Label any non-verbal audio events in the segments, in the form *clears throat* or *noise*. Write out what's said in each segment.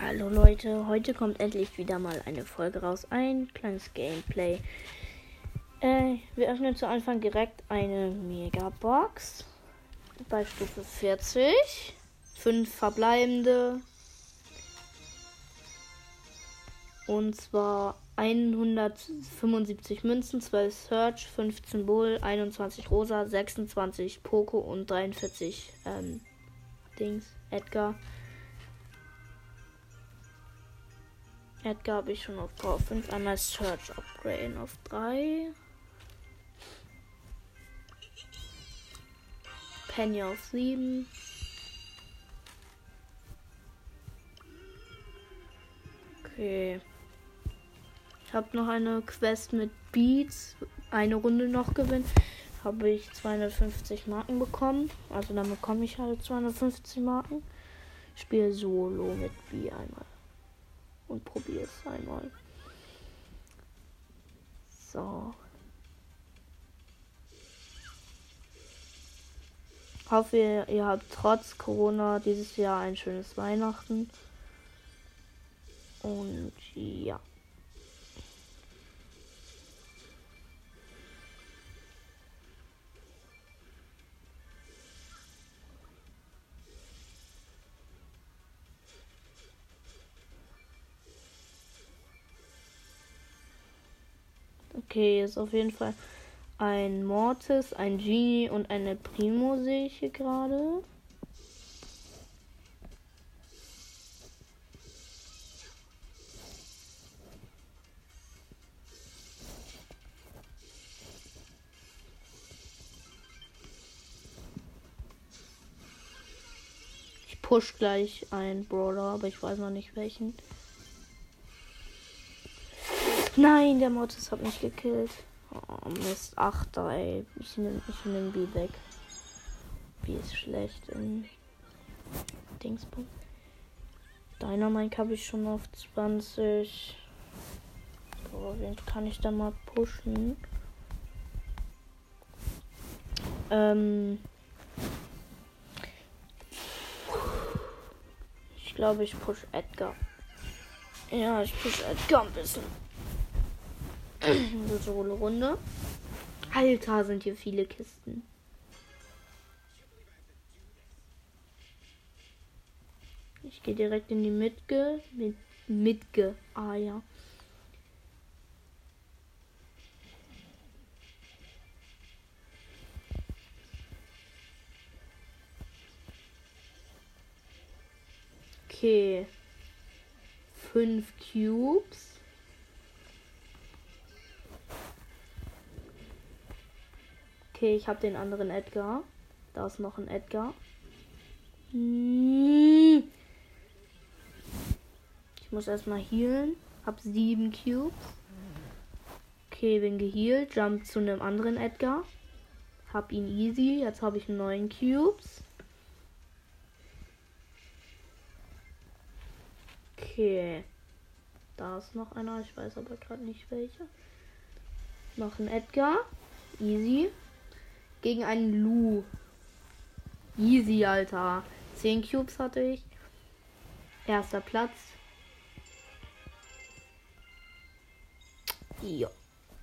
Hallo Leute, heute kommt endlich wieder mal eine Folge raus. Ein kleines Gameplay. Äh, wir öffnen zu Anfang direkt eine Megabox bei Stufe 40. Fünf verbleibende. Und zwar 175 Münzen, 12 Search, 15 Bull, 21 Rosa, 26 Poco und 43 ähm, Dings, Edgar. Edgar habe ich schon auf Power 5. Einmal Search upgraden auf 3. Penny auf 7. Okay. Ich habe noch eine Quest mit Beats. Eine Runde noch gewinnen. Habe ich 250 Marken bekommen. Also dann bekomme ich halt 250 Marken. Spiele solo mit B einmal und probiere es einmal. So. Hoffe, ihr, ihr habt trotz Corona dieses Jahr ein schönes Weihnachten. Und ja. Okay, ist auf jeden Fall ein Mortis, ein Genie und eine Primo sehe ich hier gerade. Ich push gleich einen Brawler, aber ich weiß noch nicht welchen. Nein, der Mortis hat mich gekillt. Oh, Mist. 8, ey. Ich nehme ich nehm B weg. B ist schlecht in Dingsbums. Dynamite habe ich schon auf 20. So, wen kann ich da mal pushen? Ähm. Ich glaube, ich push Edgar. Ja, ich push Edgar ein bisschen. Solo-Runde. Alter, sind hier viele Kisten. Ich gehe direkt in die Mitge. Mit, Mitge. Ah ja. Okay. Fünf Cubes. Okay, ich habe den anderen Edgar. Da ist noch ein Edgar. Ich muss erstmal healen. Hab sieben Cubes. Okay, bin gehealt. Jump zu einem anderen Edgar. Hab ihn easy. Jetzt habe ich neun Cubes. Okay. Da ist noch einer. Ich weiß aber gerade nicht welcher. Noch ein Edgar. Easy gegen einen Lu. Easy, Alter. 10 Cubes hatte ich. Erster Platz. Ja.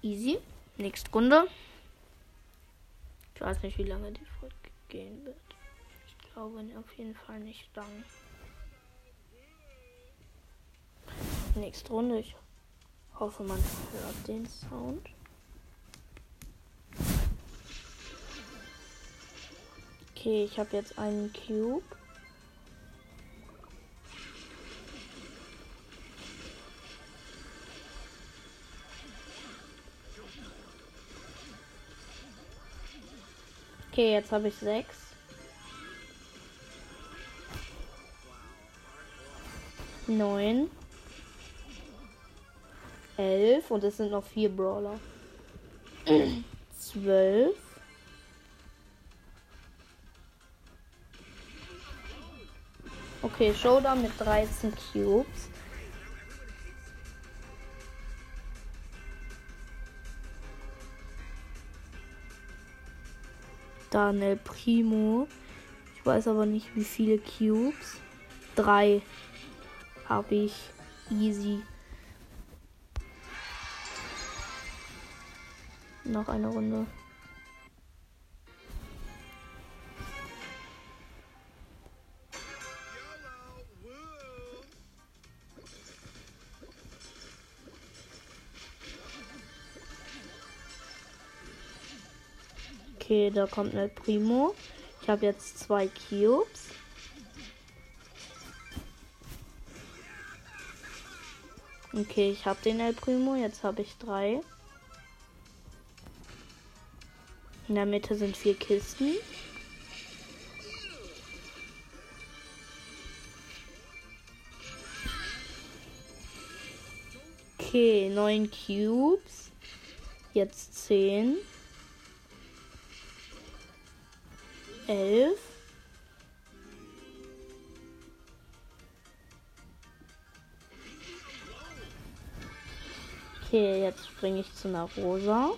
Easy. Nächste Runde. Ich weiß nicht, wie lange die Folge gehen wird. Ich glaube auf jeden Fall nicht lang. Nächste Runde. Ich hoffe, man hört den Sound. Okay, ich habe jetzt einen Cube. Okay, jetzt habe ich sechs. Neun. Elf. Und es sind noch vier Brawler. *clears throat* Zwölf. Okay, Showdown mit 13 Cubes. Daniel Primo. Ich weiß aber nicht, wie viele Cubes. Drei. Habe ich. Easy. Noch eine Runde. Okay, da kommt eine Primo. Ich habe jetzt zwei Cubes. Okay, ich habe den El Primo. Jetzt habe ich drei. In der Mitte sind vier Kisten. Okay, neun Cubes. Jetzt zehn. Elf. Okay, jetzt springe ich zu einer Rosa.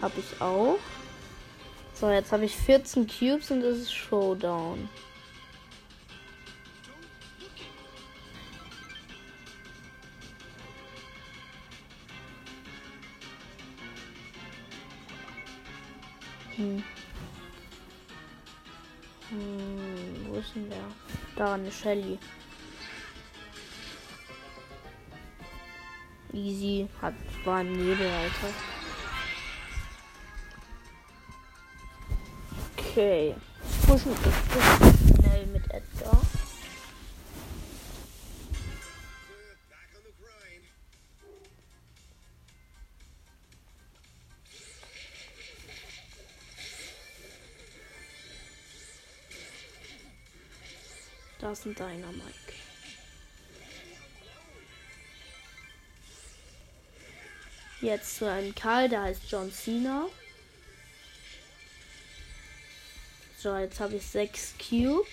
Habe ich auch. So, jetzt habe ich 14 Cubes und es ist Showdown. Hm. Hm, wo ist denn der? Da, eine Shelly. Easy. Hat, war im Nebel, Alter. Okay. Pushen ist schnell mit Edgar. Ein Dynamike. Jetzt zu einem Karl, der heißt John Cena. So, jetzt habe ich sechs Cube.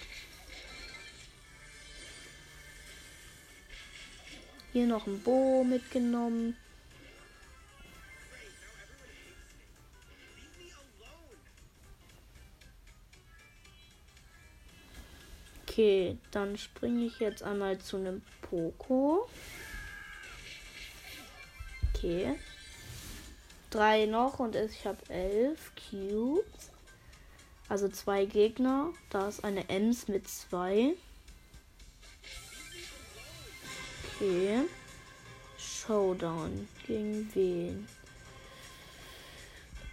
Hier noch ein Bo mitgenommen. Okay, dann springe ich jetzt einmal zu einem Poco. Okay. Drei noch und ich habe elf Cubes. Also zwei Gegner. Da ist eine Ems mit zwei. Okay. Showdown. Gegen wen?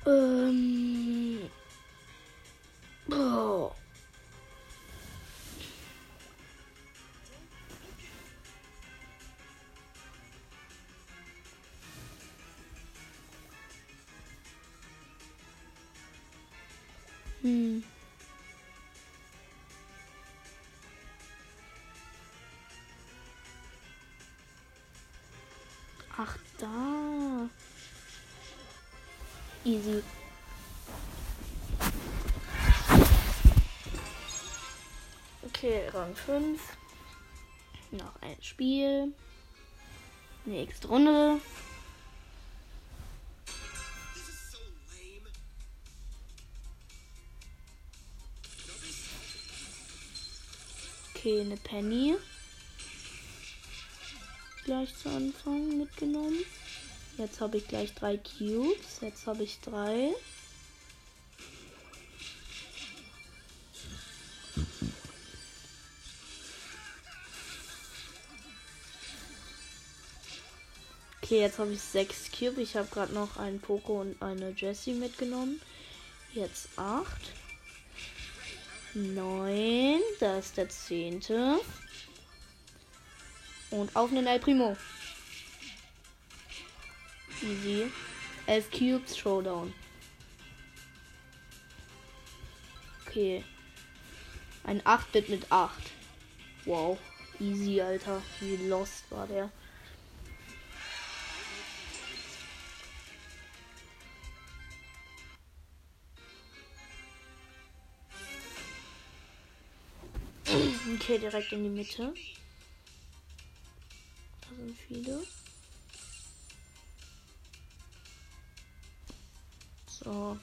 Ähm. Oh. Hm. Ach, da. Easy. Okay, Rang 5. Noch ein Spiel. Nächste Runde. Eine Penny. Gleich zu Anfang mitgenommen. Jetzt habe ich gleich drei Cubes. Jetzt habe ich drei. Okay, jetzt habe ich sechs Cube. Ich habe gerade noch einen Poco und eine Jessie mitgenommen. Jetzt acht. Neun. Da ist der zehnte. Und auf einen El Primo. Easy. Elf Cubes, Showdown. Okay. Ein 8-Bit mit 8. Wow. Easy, Alter. Wie lost war der. Okay, direkt in die Mitte. Da sind viele. So.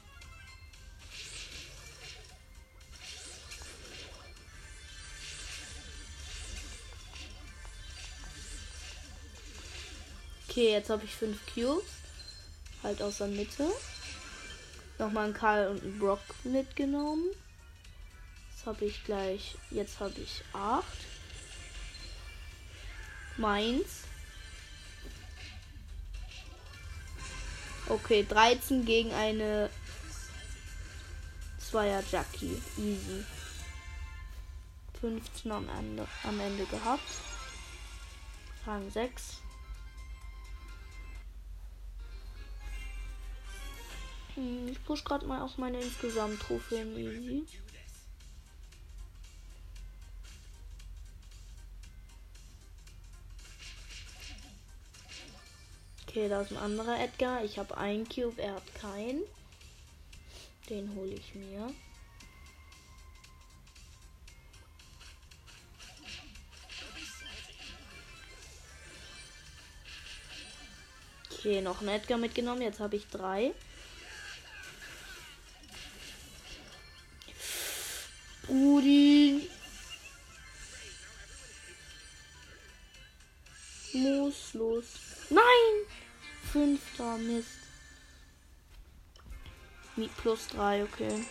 Okay, jetzt habe ich fünf Cubes. Halt aus der Mitte. Nochmal einen Karl und einen Brock mitgenommen. Habe ich gleich. Jetzt habe ich acht. Meins. Okay, 13 gegen eine Zweier Jackie. Easy. 15 am Ende, am Ende gehabt. Rang 6. Hm, ich push gerade mal auf meine insgesamt Trophäen easy. Okay, da ist ein anderer Edgar. Ich habe einen Cube, er hat keinen. Den hole ich mir. Okay, noch ein Edgar mitgenommen. Jetzt habe ich drei. Brudi. Muss los. Nein! Fünfter Mist. Mit plus drei, okay.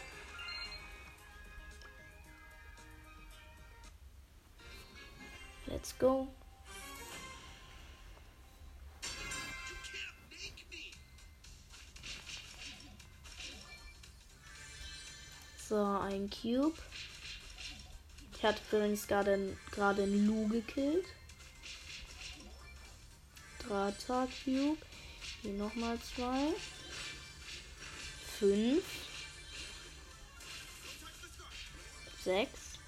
Let's go. So, ein Cube. Ich hatte übrigens gerade gerade einen Lu gekillt. Drata Cube. Hier nochmal zwei. Fünf. Sechs.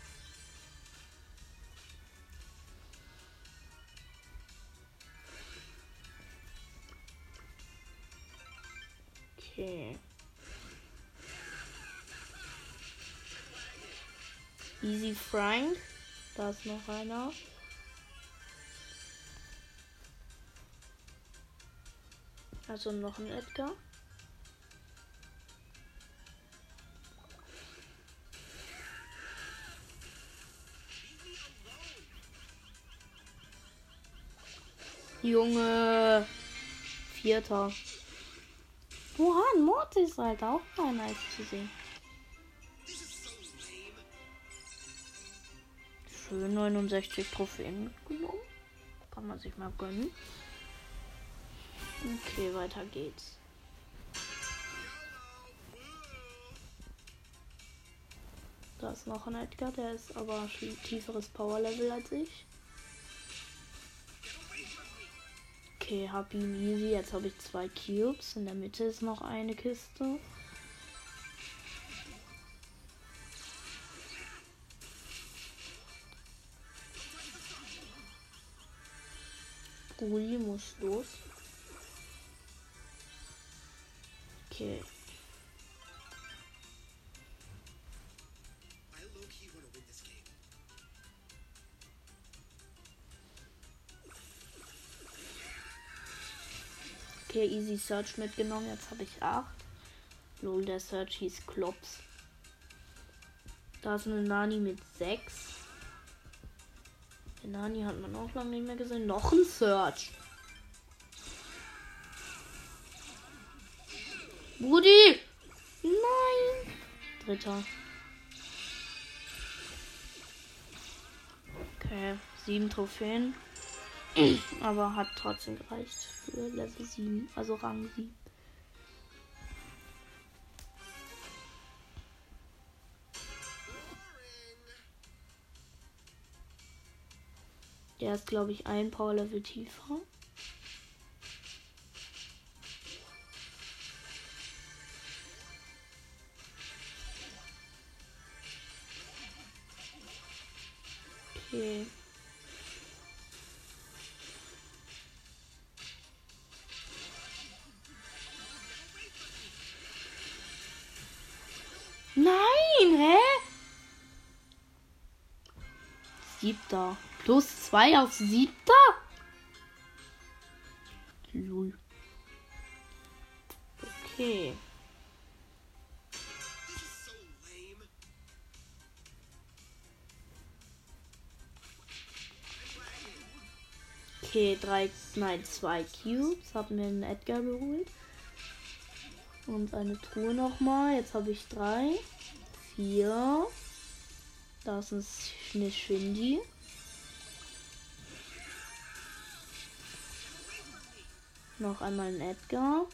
Okay. Easy Frank. Da ist noch einer. Also noch ein Edgar. Junge. Vierter. Oha, ein Mortis, Alter. Auch mal nice zu sehen. Schön 69 Trophäen mitgenommen. Kann man sich mal gönnen. Okay, weiter geht's. Da ist noch ein Edgar, der ist aber tieferes Power-Level als ich. Okay, hab ihn easy. Jetzt habe ich zwei Cubes. In der Mitte ist noch eine Kiste. Ui, muss los. Okay. Okay, easy Search mitgenommen. Jetzt habe ich 8. Lol, der Search hieß Klops. Da ist eine Nani mit 6. Den Nani hat man auch lange nicht mehr gesehen. Noch ein Search. Brudi! Nein! Dritter. Okay, sieben Trophäen. *clears throat* Aber hat trotzdem gereicht für Level 7, also Rang 7. Der ist, glaube ich, ein Power-Level tiefer. Okay. Nein, hä? Siebter. Plus zwei auf siebter? Drei, nein, zwei Cubes. Hab mir einen Edgar geholt. Und eine Truhe nochmal. Jetzt habe ich drei. Vier. Das ist eine Shindy. Noch einmal ein Edgar.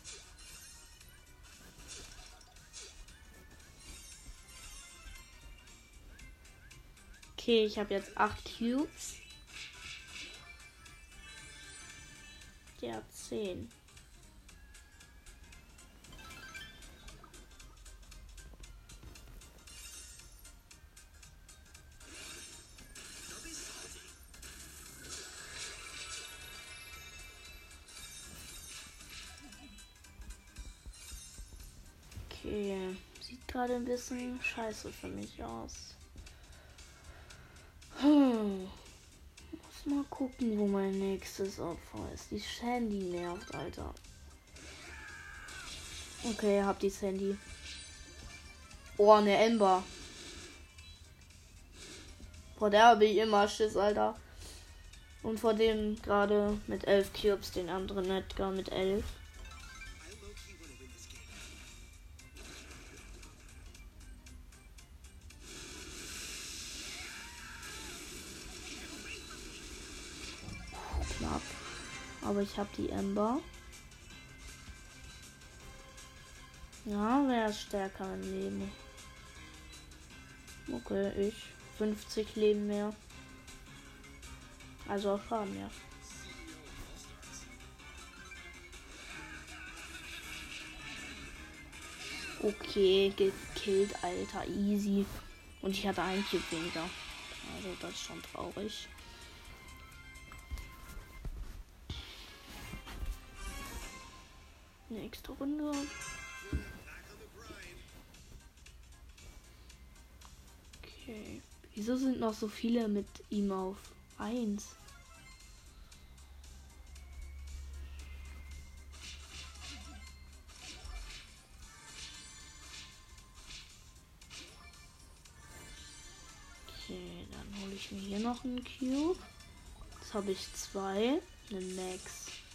Okay, ich habe jetzt acht Cubes. Der zehn. Okay, sieht gerade ein bisschen scheiße für mich aus. Hm. Mal gucken, wo mein nächstes Opfer ist. Die Sandy nervt, Alter. Okay, hab die Sandy. Oh, eine Ember. Vor der habe ich immer Schiss, Alter. Und vor dem gerade mit elf Cubes, den anderen Edgar mit elf. Aber ich habe die Ember. Ja, wer ist stärker im Leben? Okay, ich. 50 Leben mehr. Also auch Schaden mehr. Okay, gekillt, Alter. Easy. Und ich hatte ein Cube weniger. Also das ist schon traurig. Nächste Runde. Okay. Wieso sind noch so viele mit ihm auf 1? Okay, dann hole ich mir hier noch einen Cube. Jetzt habe ich zwei. Einen Max.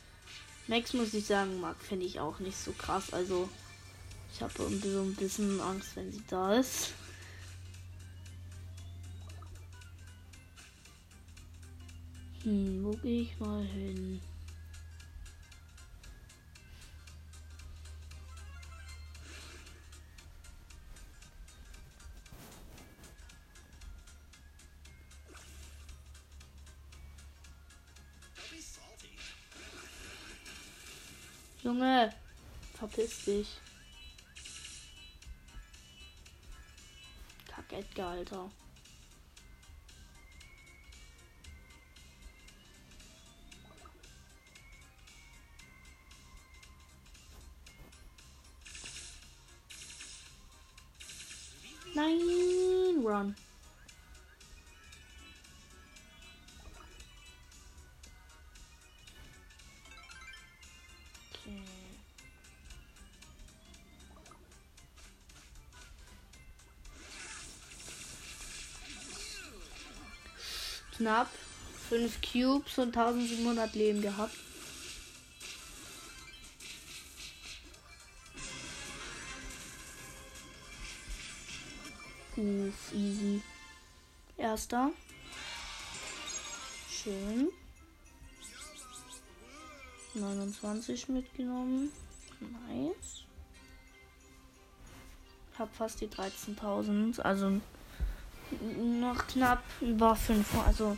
Max muss ich sagen, mag finde ich auch nicht so krass. Also ich habe so ein bisschen Angst, wenn sie da ist. Hm, wo gehe ich mal hin? Junge, verpiss dich. Kack Edgar, Alter. Knapp 5 Cubes und 1700 Leben gehabt. Uff, easy. Erster. Schön. 29 mitgenommen. Nice. Hab fast die 13.000. Also noch knapp über 5. Also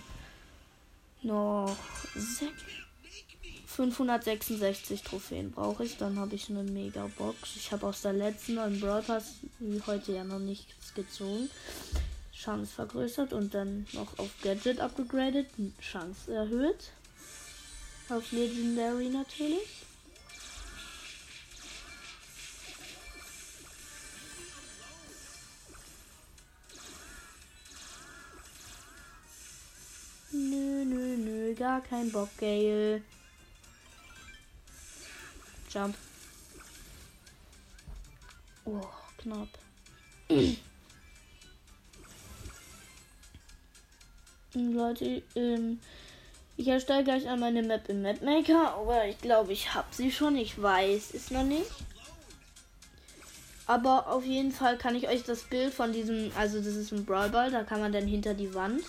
noch 6. 566 Trophäen brauche ich. Dann habe ich eine Mega Box. Ich habe aus der letzten Pass wie heute ja noch nichts gezogen. Chance vergrößert und dann noch auf Gadget abgegradet. Chance erhöht. Auf Legendary natürlich. Gar kein Bock, Gale. Jump. Oh, knapp. *clears throat* Leute, ähm, Ich erstelle gleich einmal eine Map im Mapmaker, aber ich glaube, ich habe sie schon. Ich weiß es noch nicht. Aber auf jeden Fall kann ich euch das Bild von diesem, also das ist ein Brawl Ball, da kann man dann hinter die Wand.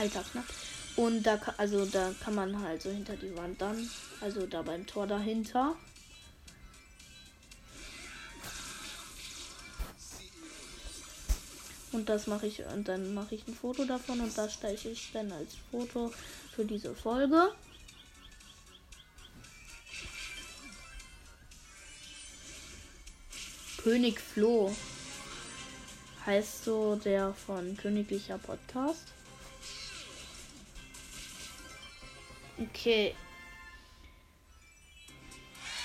Alter, knapp. Und da, also da kann man halt so hinter die Wand dann, also da beim Tor dahinter. Und das mache ich und dann mache ich ein Foto davon und das stelle ich dann als Foto für diese Folge. König Flo heißt so der von Königlicher Podcast. Okay.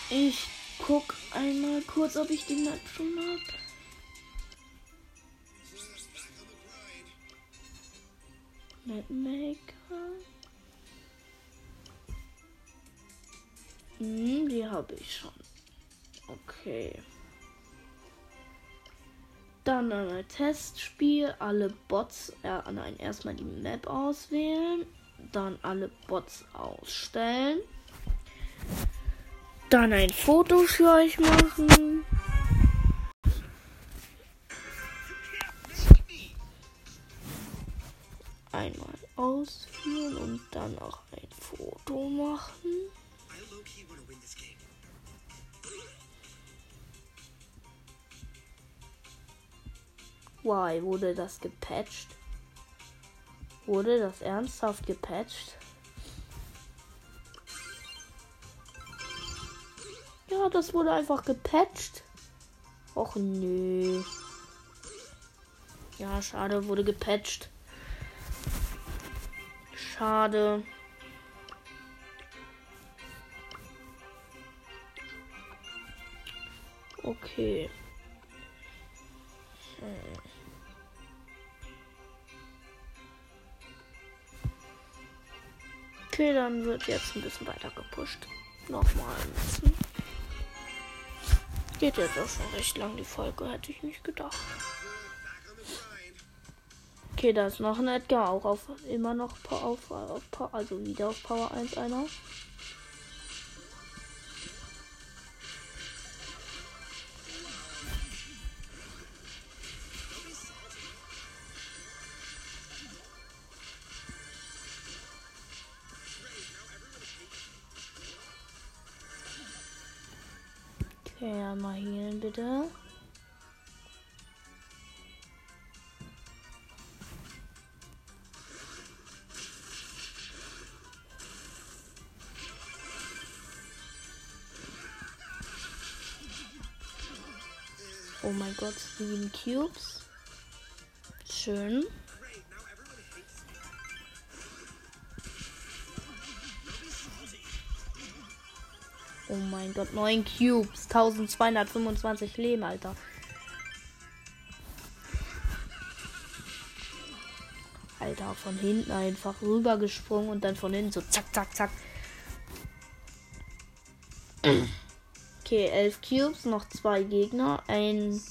Ich guck einmal kurz, ob ich die Map schon habe. Mapmaker. Hm, die habe ich schon. Okay. Dann ein Testspiel, alle Bots, äh, nein, erstmal die Map auswählen, dann alle Bots ausstellen, dann ein Foto für euch machen. Einmal ausführen und dann auch ein Foto machen. Why? Wurde das gepatcht? Wurde das ernsthaft gepatcht? Ja, das wurde einfach gepatcht. Och nö. Ja, schade, wurde gepatcht. Schade. Okay. Hm. Okay, dann wird jetzt ein bisschen weiter gepusht. Nochmal ein bisschen. Geht jetzt auch schon recht lang die Folge, hätte ich nicht gedacht. Okay, da ist noch ein Edgar, auch auf immer noch auf, auf also wieder auf Power 1 einer. Gott, sieben Cubes. Schön. Oh mein Gott, 9 Cubes, 1225 Leben, Alter. Alter, von hinten einfach rübergesprungen und dann von hinten so zack, zack, zack. Okay, 11 Cubes, noch zwei Gegner. Ein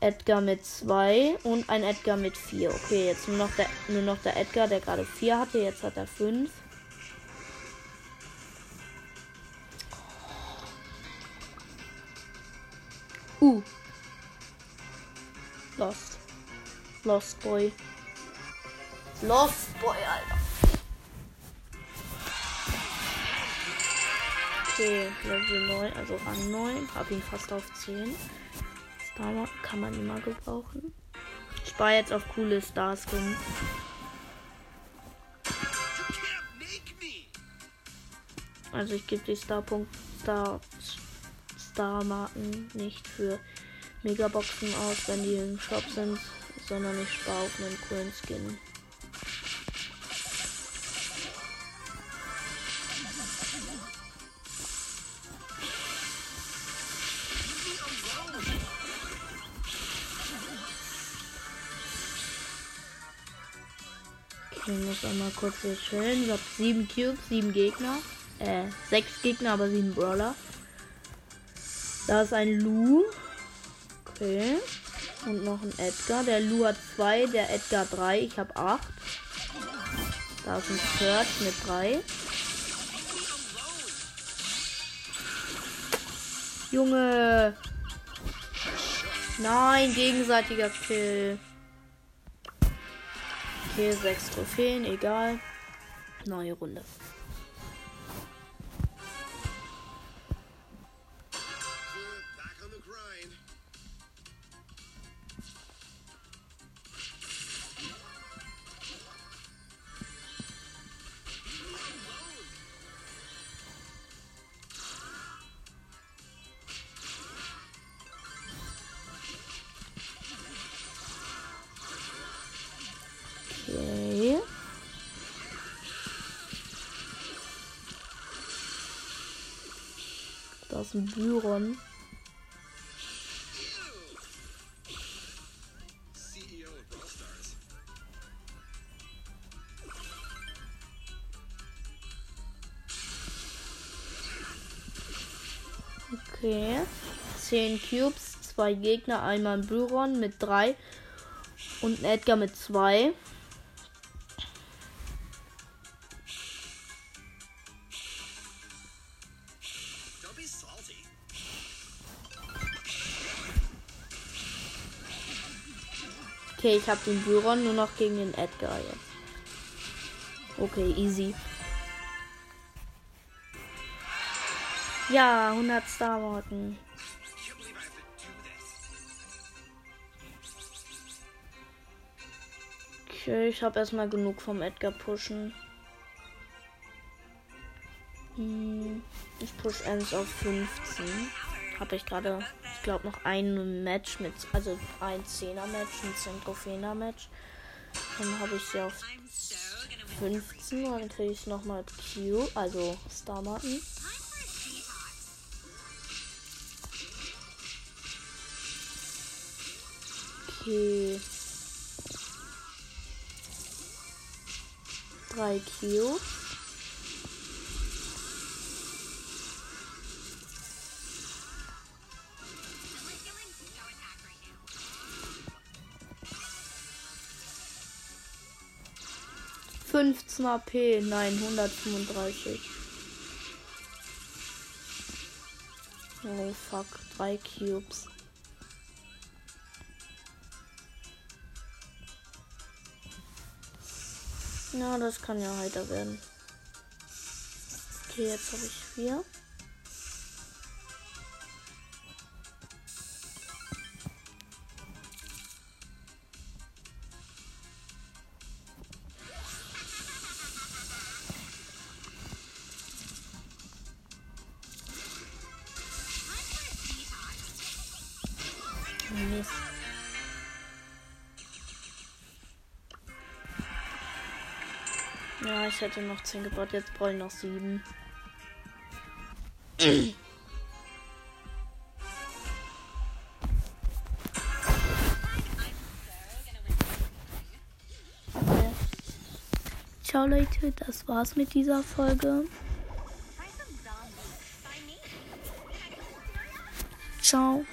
Edgar mit 2 und ein Edgar mit 4. Okay, jetzt nur noch der, nur noch der Edgar, der gerade 4 hatte. Jetzt hat er 5. Uh. Lost. Lost Boy. Lost Boy, Alter. Okay, Level 9, also Rang 9. Hab ihn fast auf 10. Star kann man immer gebrauchen. Ich spare jetzt auf coole Stars rum. Also ich gebe die Starpunkt Star Star-Marken nicht für Megaboxen aus, wenn die im Shop sind, sondern ich spare auf einen coolen Skin. Muss einmal kurz hier chillen. Ich habe sieben Cubes, sieben Gegner. Äh, sechs Gegner, aber sieben Brawler. Da ist ein Lu. Okay. Und noch ein Edgar. Der Lu hat 2, der Edgar 3. Ich habe 8. Da ist ein Search mit 3. Junge. Nein, gegenseitiger Kill. Okay, 6 Trophäen, egal. Neue Runde. Aus dem Byron. Okay. 10 Cubes, zwei Gegner, einmal ein Byron mit 3 und ein Edgar mit 2. Okay, ich habe den Byron nur noch gegen den Edgar jetzt. Okay, easy. Ja, 100 Star Marken. Okay, ich habe erstmal genug vom Edgar pushen. Hm, ich push eins auf 15. Habe ich gerade glaube, noch ein Match mit, also ein 10er Match, ein 10 Trophäer Match. Dann habe ich sie auf 15 und dann kriege ich nochmal Q, also Star Martin. Okay. 3 Q. 15 AP. Nein, 135. Oh fuck, drei Cubes. Na, das kann ja heiter werden. Okay, jetzt habe ich vier. Ich hätte noch 10 gebaut, jetzt brauche ich noch 7. Ciao Leute, das war's mit dieser Folge. Ciao.